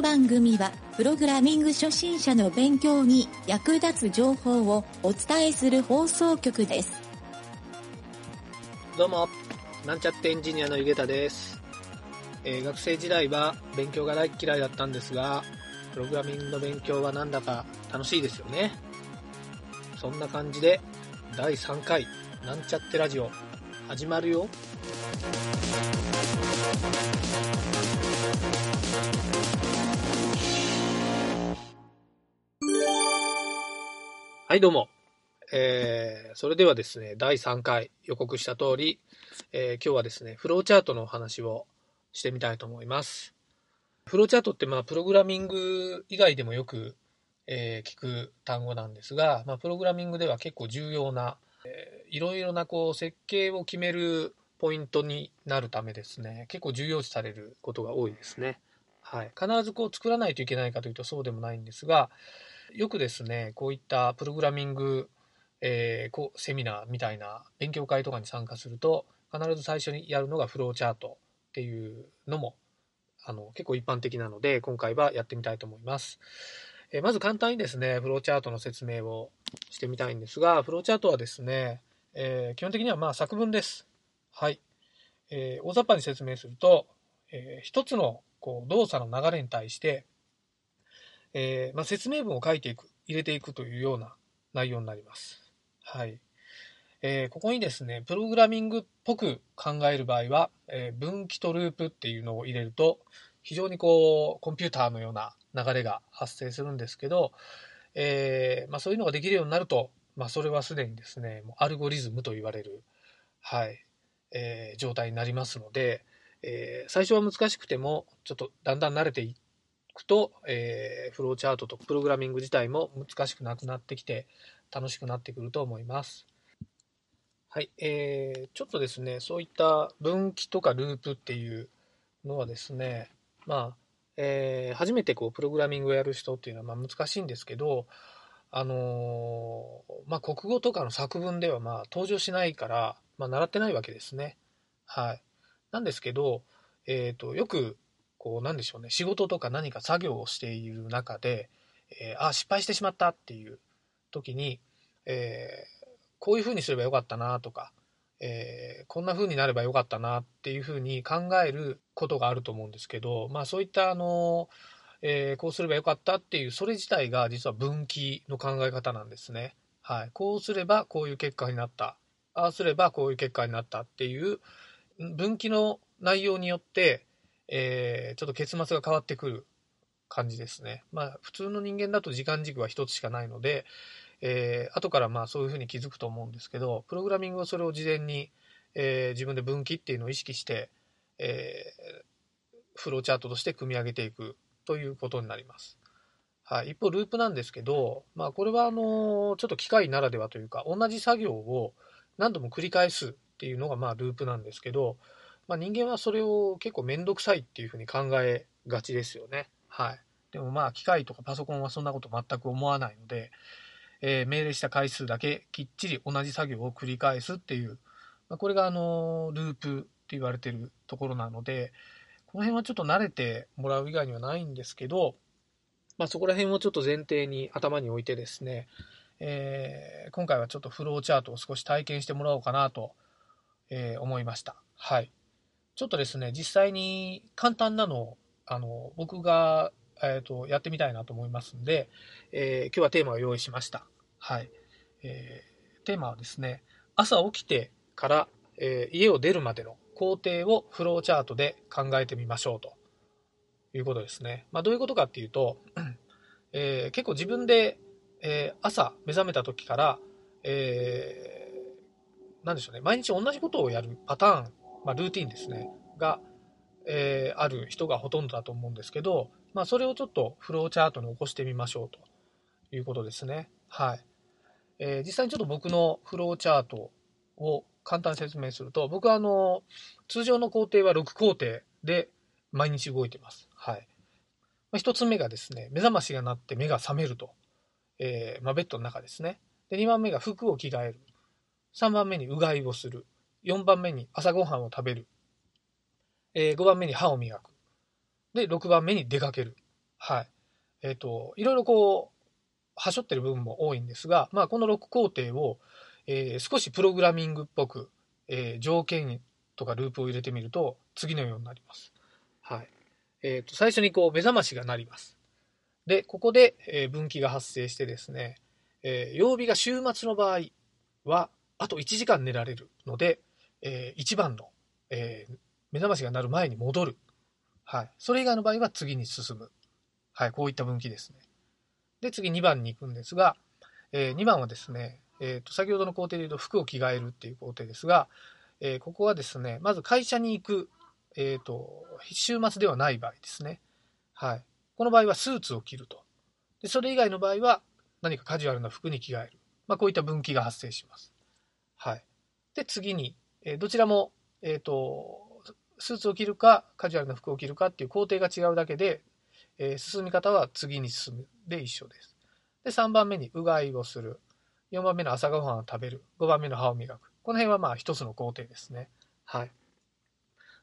の番組は、プログラミング初心者の勉強に役立つ情報をお伝えする放送局です。どうも、なんちゃってエンジニアのゆげたです。えー学生時代は勉強が大っ嫌いだったんですが、プログラミングの勉強はなんだか楽しいですよね。そんな感じで、第3回、なんちゃってラジオ、始まるよ。はい、どうも。えーそれではですね、第3回予告した通り、えー今日はですね、フローチャートのお話をしてみたいと思います。フローチャートって、まあ、プログラミング以外でもよく、えー聞く単語なんですが、まあ、プログラミングでは結構重要な、えーいろいろなこう設計を決めるポイントになるためですね、結構重要視されることが多いですね。はい。必ずこう作らないといけないかというとそうでもないんですが、よくですね、こういったプログラミングえーこうセミナーみたいな勉強会とかに参加すると必ず最初にやるのがフローチャートっていうのもあの結構一般的なので今回はやってみたいと思います、えーまず簡単にですねフローチャートの説明をしてみたいんですがフローチャートはですね、えー基本的にはまあ作文です。はい、えー大雑把に説明すると、えー一つのこう動作の流れに対して、えーまあ、説明文を書いていく入れていくというような内容になりますはい。えーここにですね、プログラミングっぽく考える場合は、えー分岐とループっていうのを入れると、非常にこう、コンピューターのような流れが発生するんですけど、えーまあ、そういうのができるようになると、まあ、それはすでにですね、もうアルゴリズムと言われる、はい、えー状態になりますので、え最初は難しくても、ちょっとだんだん慣れていってくと、えーフローチャートとプログラミング自体も難しくなくなってきて、楽しくなってくると思います。はい、えー、ちょっとですね、そういった分岐とかループっていうのはですね、まあ、えー初めてこうプログラミングをやる人っていうのはまあ難しいんですけど、あのーまあ、国語とかの作文ではまあ登場しないから、まあ、習ってないわけですね。はい。なんですけど、えっ、と、よく、こう、なんでしょうね、仕事とか何か作業をしている中で、えーあ、失敗してしまったっていう時に、えーこういうふうにすればよかったなとか、えーこんなふうになればよかったなっていうふうに考えることがあると思うんですけど、まあそういったあの、えーこうすればよかったっていう、それ自体が実は分岐の考え方なんですね。はい。こうすればこういう結果になった。ああすればこういう結果になったっていう分岐の内容によって、えーちょっと結末が変わってくる感じですね。まあ普通の人間だと時間軸は一つしかないので、えー後からまあそういうふうに気づくと思うんですけど、プログラミングはそれを事前に、えー自分で分岐っていうのを意識して、えーフローチャートとして組み上げていくということになります。はい、一方、ループなんですけど、まあ、これはあのちょっと機械ならではというか、同じ作業を何度も繰り返すっていうのがまあループなんですけど、まあ、人間はそれを結構めんどくさいっていうふうに考えがちですよね。はい。でもまあ機械とかパソコンはそんなこと全く思わないので、えー命令した回数だけきっちり同じ作業を繰り返すっていう、まあ、これがあのループって言われてるところなので、この辺はちょっと慣れてもらう以外にはないんですけど、まあ、そこら辺をちょっと前提に頭に置いてですね、えー今回はちょっとフローチャートを少し体験してもらおうかなと、えー思いました。はい。ちょっとですね、実際に簡単なのを、あの、僕が、えーと、やってみたいなと思いますんで、えー今日はテーマを用意しました。はい。えーテーマはですね、朝起きてから、え家を出るまでの工程をフローチャートで考えてみましょうということですね。まあ、どういうことかっていうと、え結構自分で、え朝目覚めた時から、えーなんでしょうね、毎日同じことをやるパターン、まあ、ルーティンですね、が、えーある人がほとんどだと思うんですけど、まあ、それをちょっとフローチャートに起こしてみましょうということですね。はい。えー実際にちょっと僕のフローチャートを簡単に説明すると、僕はあの、通常の工程は6工程で毎日動いてます。はい。ま、1つ目がですね、目覚ましが鳴って目が覚めると。えーまあ、ベッドの中ですね。で、2番目が服を着替える。3番目にうがいをする。4番目に朝ごはんを食べる。えー5番目に歯を磨く。で、6番目に出かける。はい。えっ、と、いろいろこう、はしょってる部分も多いんですが、まあ、この6工程を、えー少しプログラミングっぽく、えー条件とかループを入れてみると、次のようになります。はい。えっ、と、最初にこう、目覚ましが鳴ります。で、ここで、えー分岐が発生してですね、えー曜日が週末の場合は、あと1時間寝られるので、え1番の、えー目覚ましが鳴る前に戻る。はい。それ以外の場合は次に進む。はい。こういった分岐ですね。で、次2番に行くんですが、え2番はですね、えーと、先ほどの工程で言うと服を着替えるっていう工程ですが、えーここはですね、まず会社に行く、えっ、と、週末ではない場合ですね。はい。この場合はスーツを着ると。で、それ以外の場合は何かカジュアルな服に着替える。まあ、こういった分岐が発生します。はい。で、次に、えーどちらも、えっ、と、スーツを着るか、カジュアルな服を着るかっていう工程が違うだけで、えー進み方は次に進むで一緒です。で、3番目にうがいをする。4番目の朝ごはんを食べる。5番目の歯を磨く。この辺はまあ一つの工程ですね。はい。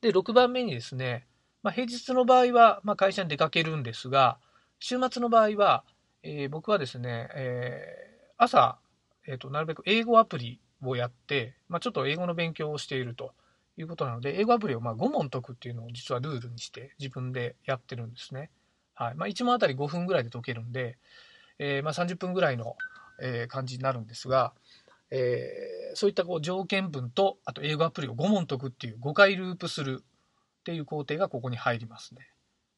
で、6番目にですね、まあ、平日の場合は、まあ、会社に出かけるんですが、週末の場合は、えー僕はですね、えー朝、えーと、なるべく英語アプリをやって、まあ、ちょっと英語の勉強をしているということなので、英語アプリをまあ5問解くっていうのを実はルールにして自分でやってるんですね。はい。まあ、1問あたり5分ぐらいで解けるんで、えーまあ、30分ぐらいの、え感じになるんですが、えーそういったこう条件文と、あと英語アプリを5問解くっていう5回ループするっていう工程がここに入りますね。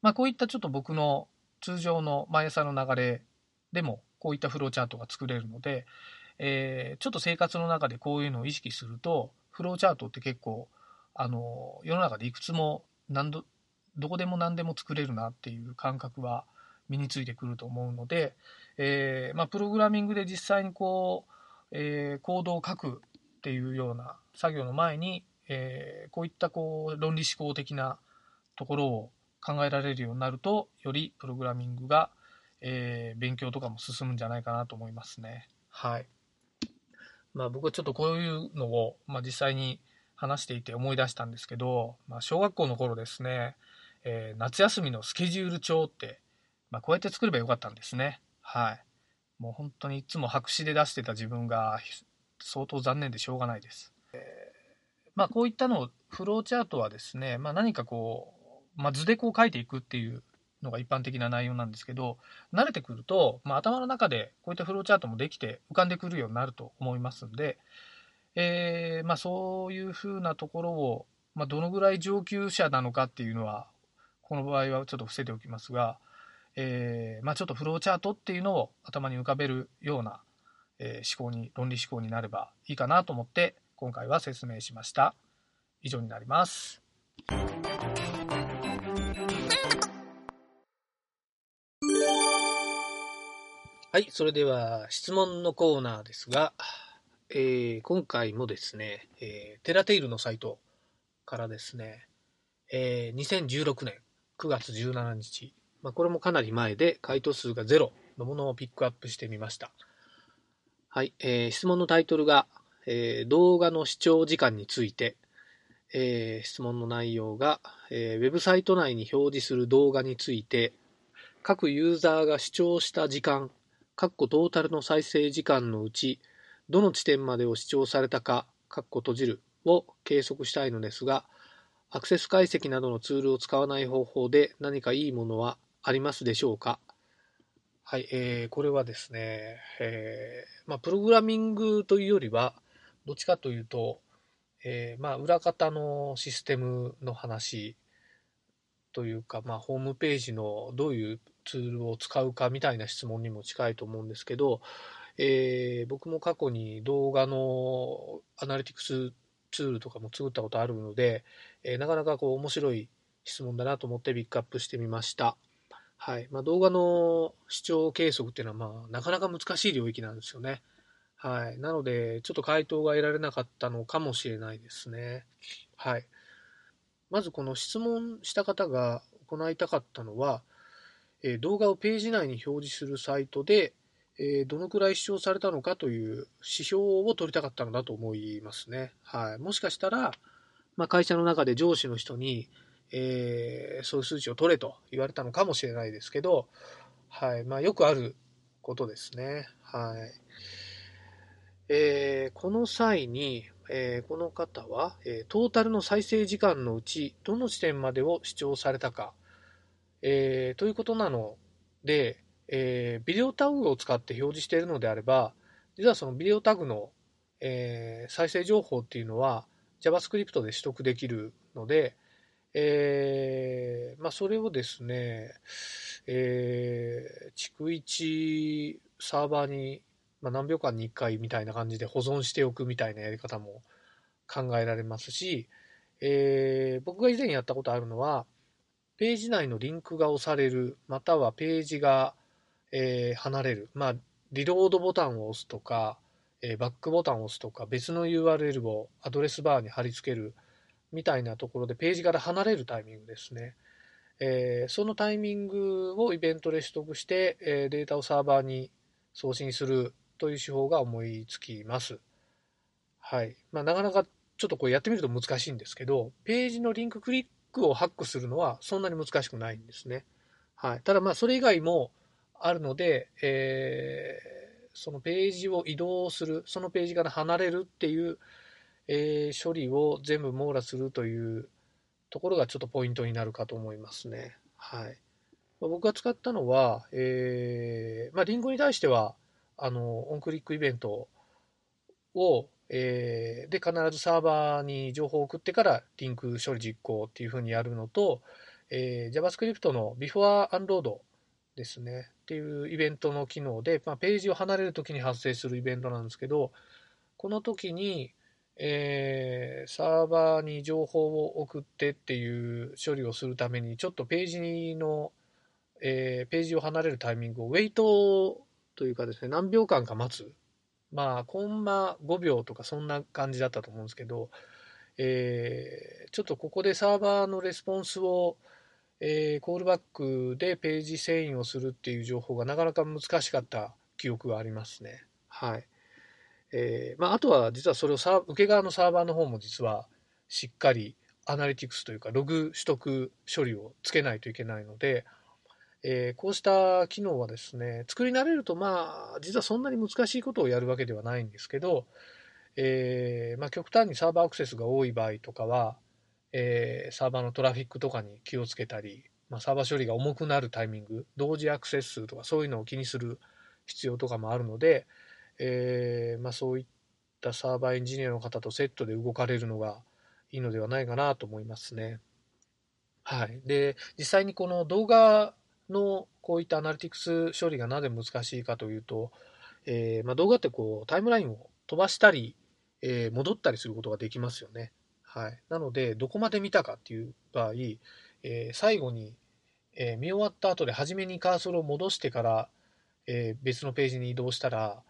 まあ、こういったちょっと僕の通常の毎朝の流れでもこういったフローチャートが作れるので、えーちょっと生活の中でこういうのを意識するとフローチャートって結構あの世の中でいくつも何度どこでも何でも作れるなっていう感覚は身についてくると思うので、えーまあ、プログラミングで実際にこう、えーコードを書くっていうような作業の前に、えーこういったこう論理思考的なところを考えられるようになるとよりプログラミングが、えー勉強とかも進むんじゃないかなと思いますね。はい。まあ僕はちょっとこういうのを、まあ、実際に話していて思い出したんですけど、まあ、小学校の頃ですね、えー夏休みのスケジュール帳って、まあ、こうやって作ればよかったんですね。はい。もう本当にいつも白紙で出してた自分が相当残念でしょうがないです。えーまあこういったのをフローチャートはですね、まあ、何かこう、まあ、図でこう書いていくっていうのが一般的な内容なんですけど慣れてくると、まあ、頭の中でこういったフローチャートもできて浮かんでくるようになると思いますんで、えーまあ、そういうふうなところを、まあ、どのぐらい上級者なのかっていうのはこの場合はちょっと伏せておきますが、えーま、ちょっとフローチャートっていうのを頭に浮かべるような、え思考に論理思考になればいいかなと思って今回は説明しました。以上になります。はいそれでは質問のコーナーですが、えー今回もですね、えーテラテイルのサイトからですね、えー2016年9月17日、まあ、これもかなり前で回答数が0のものをピックアップしてみました。はい、えー質問のタイトルが、えー動画の視聴時間について、えー質問の内容が、えーウェブサイト内に表示する動画について、各ユーザーが視聴した時間、トータルの再生時間のうち、どの地点までを視聴されたか、かっこ閉じるを計測したいのですが、アクセス解析などのツールを使わない方法で何かいいものはありますでしょうか？はい、えーこれはですね、えーまあ、プログラミングというよりは、どっちかというと、えーまあ、裏方のシステムの話というか、まあ、ホームページのどういうツールを使うかみたいな質問にも近いと思うんですけど、えー僕も過去に動画のアナリティクスツールとかも作ったことあるので、えーなかなかこう面白い質問だなと思ってピックアップしてみました。はいまあ、動画の視聴計測っていうのは、まあ、なかなか難しい領域なんですよね。はい、なので、ちょっと回答が得られなかったのかもしれないですね。はい、まずこの質問した方が行いたかったのは、え動画をページ内に表示するサイトで、えどのくらい視聴されたのかという指標を取りたかったのだと思いますね。はい、もしかしたら、まあ、会社の中で上司の人に、えー、そういう数値を取れと言われたのかもしれないですけど、はい。まあ、よくあることですね。はい。えー、この際に、えー、この方は、え、トータルの再生時間のうち、どの地点までを視聴されたか、えー、ということなので、えビデオタグを使って表示しているのであれば、実はそのビデオタグの、え再生情報っていうのは JavaScript で取得できるので、えまあ、それをですね、え逐一サーバーにまあ、何秒間に1回みたいな感じで保存しておくみたいなやり方も考えられますし、えー、僕が以前やったことあるのは、ページ内のリンクが押される、またはページが、えー、離れる、まあ、リロードボタンを押すとか、えー、バックボタンを押すとか、別の URL をアドレスバーに貼り付けるみたいなところでページから離れるタイミングですね。えー、そのタイミングをイベントで取得して、えー、データをサーバーに送信するという手法が思いつきます。はい。まあ、なかなかちょっとこれやってみると難しいんですけど、ページのリンククリックをハックするのはそんなに難しくないんですね。はい。ただまあ、それ以外もあるので、えー、そのページを移動する、そのページから離れるっていう、えー、処理を全部網羅するというところがちょっとポイントになるかと思いますね。はい。僕が使ったのは、えー、まあ、リンゴに対しては、あの、オンクリックイベントを、えー、で、必ずサーバーに情報を送ってからリンク処理実行っていうふうにやるのと、えー、JavaScript の Before Unload ですね、っていうイベントの機能で、まあ、ページを離れるときに発生するイベントなんですけど、この時に、えー、サーバーに情報を送ってっていう処理をするために、ちょっとページの、えー、ページを離れるタイミングをウェイトというかですね、何秒間か待つ。まあ、コンマ5秒とかそんな感じだったと思うんですけど、えー、ちょっとここでサーバーのレスポンスを、えー、コールバックでページ遷移をするっていう情報がなかなか難しかった記憶がありますね。はい。えー、まあ、あとは実はそれをサ受け側のサーバーの方も実はしっかりアナリティクスというかログ取得処理をつけないといけないので、えー、こうした機能はですね、作り慣れると、まあ、実はそんなに難しいことをやるわけではないんですけど、えー、まあ、極端にサーバーアクセスが多い場合とかは、えー、サーバーのトラフィックとかに気をつけたり、まあ、サーバー処理が重くなるタイミング、同時アクセス数とかそういうのを気にする必要とかもあるので、えー、まあ、そういったサーバーエンジニアの方とセットで動かれるのがいいのではないかなと思いますね。はい。で、実際にこの動画のこういったアナリティクス処理がなぜ難しいかというと、えー、まあ、動画ってこうタイムラインを飛ばしたり、えー、戻ったりすることができますよね。はい、なので、どこまで見たかっていう場合、えー、最後に、え見終わった後で初めにカーソルを戻してから、え別のページに移動したら、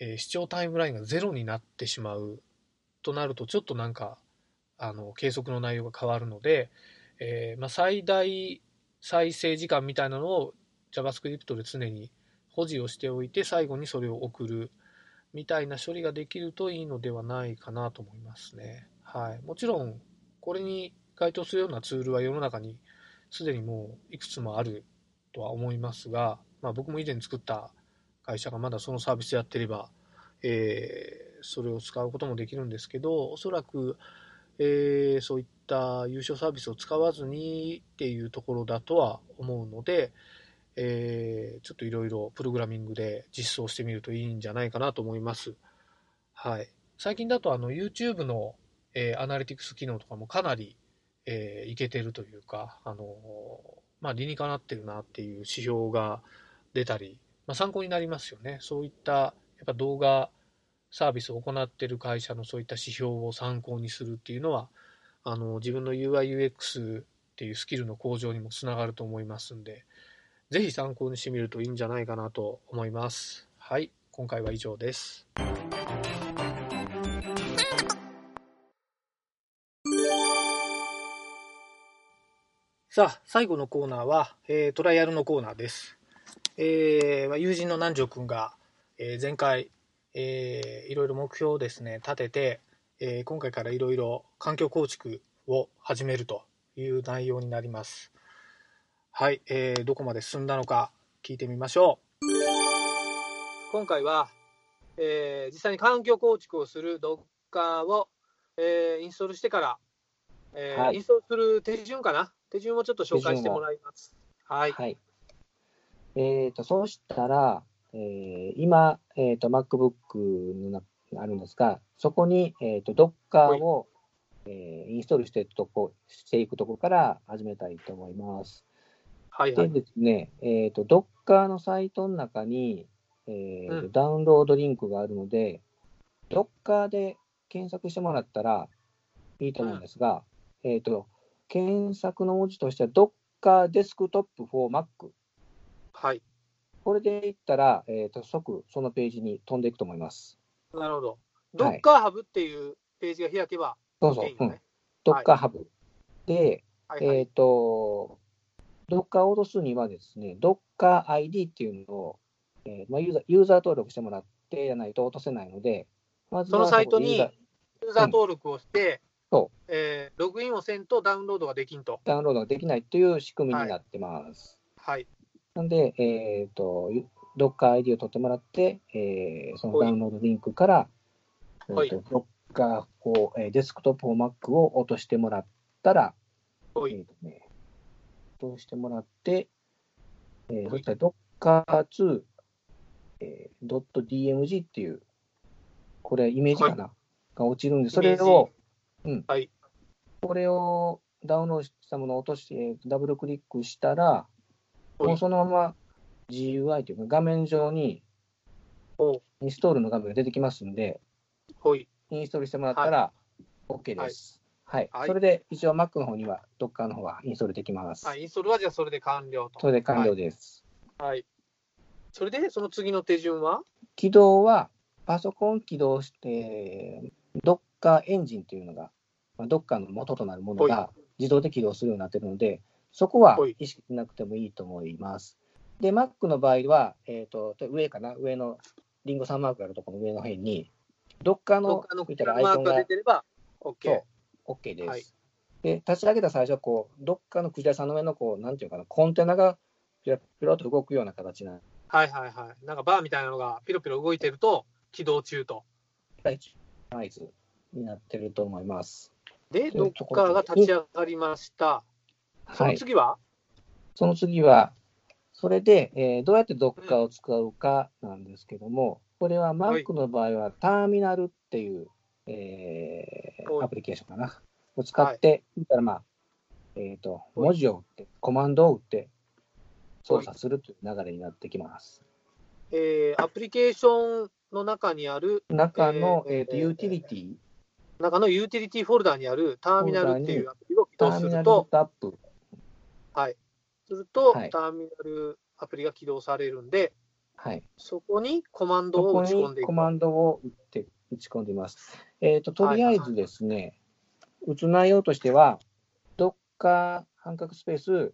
え視聴タイムラインがゼロになってしまうとなると、ちょっとなんか、あの計測の内容が変わるので、えまあ、最大再生時間みたいなのを JavaScript で常に保持をしておいて最後にそれを送るみたいな処理ができるといいのではないかなと思いますね。はい。もちろん、これに該当するようなツールは世の中にすでにもういくつもあるとは思いますが、まあ、僕も以前作った会社がまだそのサービスやってれば、えー、それを使うこともできるんですけど、おそらくえー、そういった優勝サービスを使わずにっていうところだとは思うので、えー、ちょっといろいろプログラミングで実装してみるといいんじゃないかなと思います。はい。最近だとあの YouTube の、えー、アナリティクス機能とかもかなり、えー、いけてるというか、あのまあ、理にかなってるなっていう指標が出たり、まあ、参考になりますよね。そういったやっぱ動画サービスを行っている会社のそういった指標を参考にするっていうのは、あの自分の UIUX っていうスキルの向上にもつながると思いますんで、ぜひ参考にしてみるといいんじゃないかなと思います。はい、今回は以上です。さあ、最後のコーナーは、えー、トライアルのコーナーです。えー、友人の南條くんが、えー、前回えー、いろいろ目標をですね、立てて、えー、今回からいろいろ環境構築を始めるという内容になります。はい、えーどこまで進んだのか聞いてみましょう。今回は、えー実際に環境構築をする Docker を、えーインストールしてから、えーはいインストールする手順かな？手順をちょっと紹介してもらいます。はい。はい。えっ、と、そうしたら、えー今、えっ、と、MacBook の中にあるんですが、そこに、えっ、と、Docker を、えーインストールしてとこ、していくとこから始めたいと思います。ではいはい。ですね、えっ、と、Docker のサイトの中に、えーとうんダウンロードリンクがあるので、Docker で検索してもらったらいいと思うんですが、えっ、と、検索の文字としては Docker Desktop for Mac。はい。これでいったら、えっ、と、即そのページに飛んでいくと思います。なるほど。はい Docker Hub っていうページが開けばそうそう OK よ、うんね。。Docker Hub。で、はいはい。えっ、と、Docker を落とすにはですね、Docker ID っていうのを、えーまあ、ユーザーユーザー登録してもらってやないと落とせないので、まそのサイトにユーザー登録をして、そえーログインをせんとダウンロードができんと。ダウンロードができないという仕組みになってます。はい。なんで、えっ、と、ゆ Docker ID を取ってもらって、えーそのはいダウンロードリンクから、はい。えーと Docker を、えーデスクトップを Mac を落としてもらったら。えーとね、落としてもらって、えーはい。そしたら Docker2、えー、.dmg っていう、これイメージかな、が落ちるんで、それを、うん、はい。これをダウンロードしたものを落として、ダブルクリックしたら、はい。もうそのまま GUI というか画面上にほインストールの画面が出てきますんで。インストールしてもらったら OK です。はい。はいそれで一応 Mac の方には Docker の方はインストールできます。はい。インストールはじゃあそれで完了と。それで完了です。はい。それで、その次の手順は？起動はパソコン起動して、Docker エンジンっていうのが、まあ、Docker の元となるものが自動で起動するようになっているので、そこははい意識しなくてもいいと思います。で、Mac の場合は、えっ、と、上かな？上のリンゴさんマークがあるところの上の辺に、どっかの見たらアイコンが出てれば OK そ。う OK です。はいで、立ち上げた最初はこう、どっかのクジラさんの上のこう、なんていうかな、コンテナがピロピロッと動くような形なはいはいはい。なんかバーみたいなのがピロピロ動いてると起動中と。合図になってると思います。で、そういうとこ Docker ろが立ち上がりました。そはい。の次は、その次は、それで、えーどうやって Docker を使うかなんですけども、これははい。Mac の場合はターミナルっていう、えーはい。アプリケーションかな。を使って、見たらまあ、えっ、と、文字を打って、コマンドを打って操作するという流れになってきます。えーアプリケーションの中にある、中の、えーえーとユーティリティ、中のユーティリティフォルダーにあるターミナルっていうアプリを起動ターミナルすると、アップ、はい。すると、はいターミナルアプリが起動されるんで、はい。そこにコマンドを打ち込んでいくにコ。マンドを打って打ち込んでいます。えっ、と、とりあえずですね、打つ内容としては、Docker 半角スペース、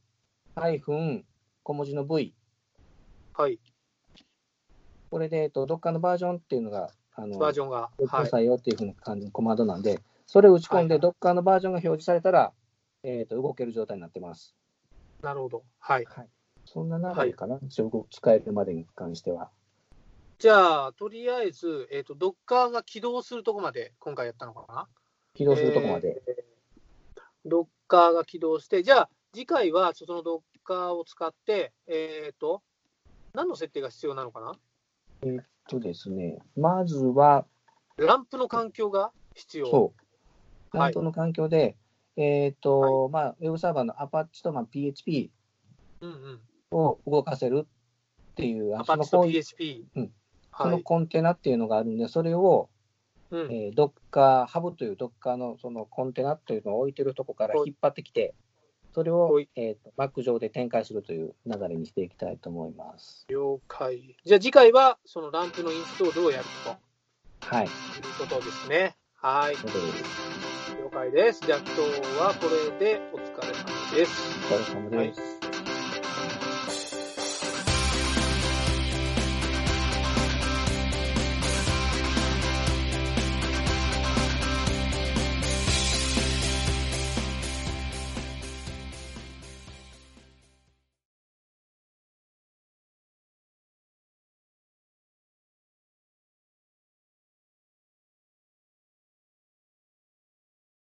ハイフン、小文字の V。はい。これで、えっと、Docker のバージョンっていうのが、あの、バージョンが。くだはい。さいよっていうふうな感じのコマンドなんで、それを打ち込んで、はい Docker のバージョンが表示されたら、えっ、と、動ける状態になってます。なるほど。はい。はい。そんな流れかな、一応使えるまでに関しては。じゃあ、とりあえず、えっ、と、Docker が起動するとこまで今回やったのかな？起動するとこまで。えー Docker が起動して、じゃあ、次回はその Docker を使って、えっ、と、何の設定が必要なのかな？とですね、まずは、ランプの環境が必要。そう。はい担当の環境で、えっ、と、まあ、ウェブサーバーの Apache とまあ PHP うんうん。を動かせるっていう、あその Apache とこう PHP。うんそはい。のコンテナっていうのがあるんで、それを、うん。えー、Docker Hub という Docker のそのコンテナというのを置いてるとこからはい引っ張ってきて、それをはい、えーと Mac 上で展開するという流れにしていきたいと思います。了解。じゃあ次回はそのランプのインストールをやるはい。ということですね。はい。それです。じゃあ今日はこれでお疲れ様です。お疲れ様です。